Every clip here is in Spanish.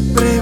siempre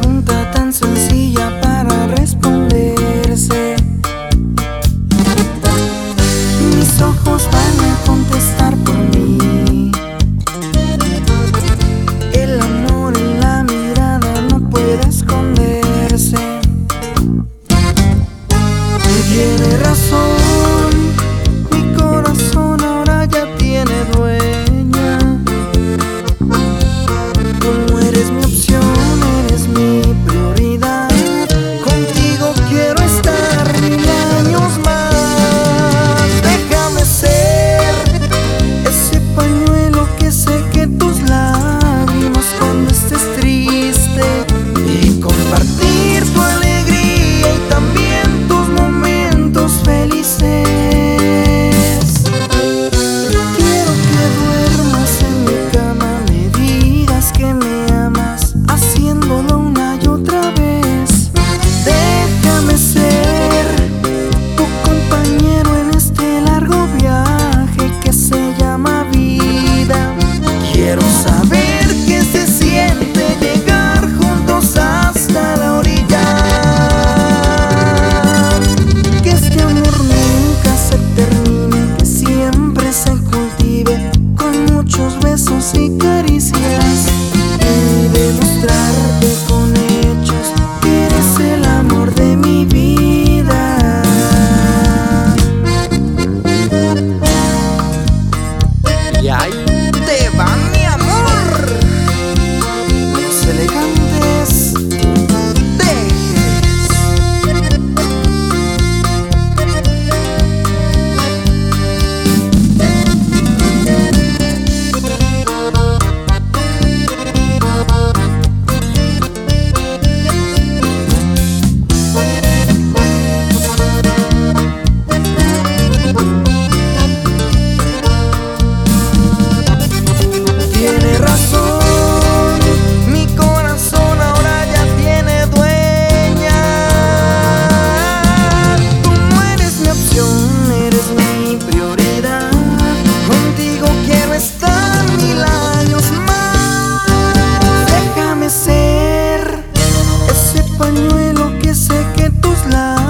secret. tus labios.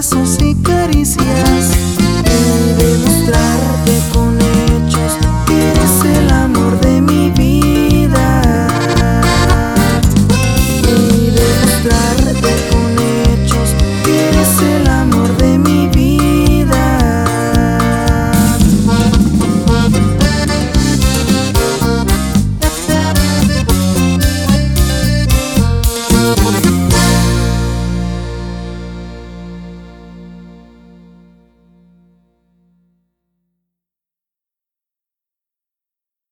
besos y caricias.